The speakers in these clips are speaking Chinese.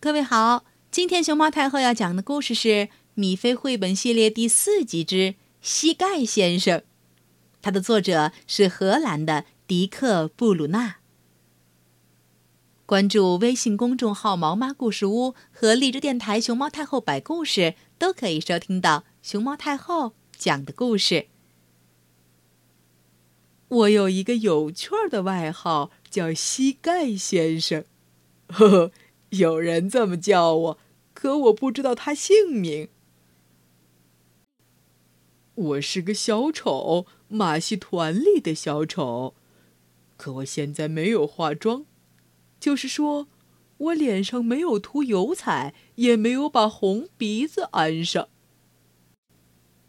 各位好，今天熊猫太后要讲的故事是《米菲绘本系列》第四集之《膝盖先生》，它的作者是荷兰的迪克·布鲁纳。关注微信公众号“毛妈故事屋”和荔枝电台“熊猫太后摆故事”，都可以收听到熊猫太后讲的故事。我有一个有趣的外号，叫膝盖先生。呵呵。有人这么叫我，可我不知道他姓名。我是个小丑，马戏团里的小丑，可我现在没有化妆，就是说，我脸上没有涂油彩，也没有把红鼻子安上。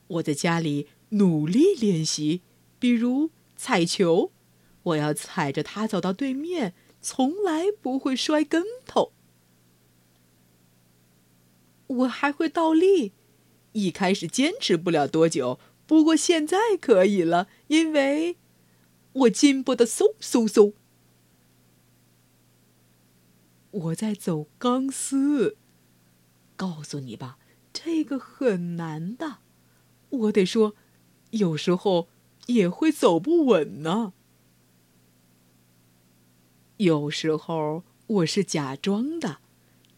我在家里努力练习，比如踩球，我要踩着它走到对面，从来不会摔跟头。我还会倒立，一开始坚持不了多久，不过现在可以了，因为我进步的嗖嗖嗖。我在走钢丝，告诉你吧，这个很难的。我得说，有时候也会走不稳呢。有时候我是假装的。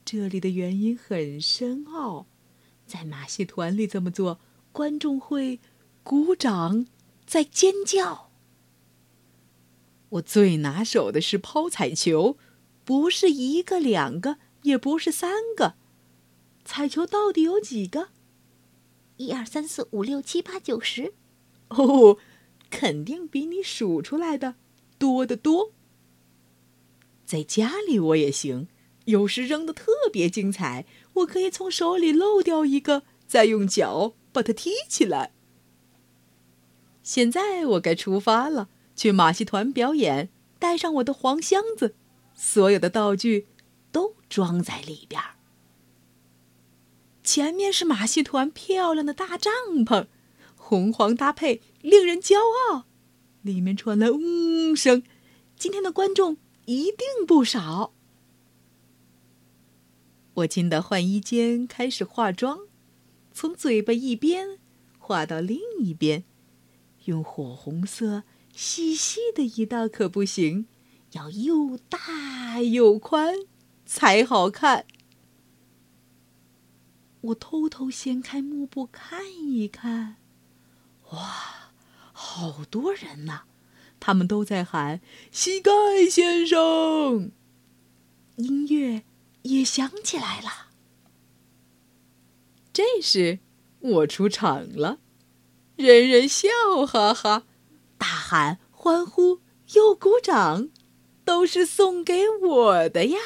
这里的原因很深奥，在马戏团里这么做，观众会鼓掌，在尖叫。我最拿手的是抛彩球，不是一个两个，也不是三个。彩球到底有几个？一二三四五六七八九十。哦，肯定比你数出来的多得多。在家里我也行。有时扔的特别精彩，我可以从手里漏掉一个，再用脚把它踢起来。现在我该出发了，去马戏团表演，带上我的黄箱子，所有的道具都装在里边。前面是马戏团漂亮的大帐篷，红黄搭配，令人骄傲。里面传来嗡声，今天的观众一定不少。我进到换衣间，开始化妆，从嘴巴一边画到另一边，用火红色细细的一道可不行，要又大又宽才好看。我偷偷掀开幕布看一看，哇，好多人呐！他们都在喊“膝盖先生”，音乐。也想起来了。这时，我出场了，人人笑哈哈，大喊、欢呼又鼓掌，都是送给我的呀。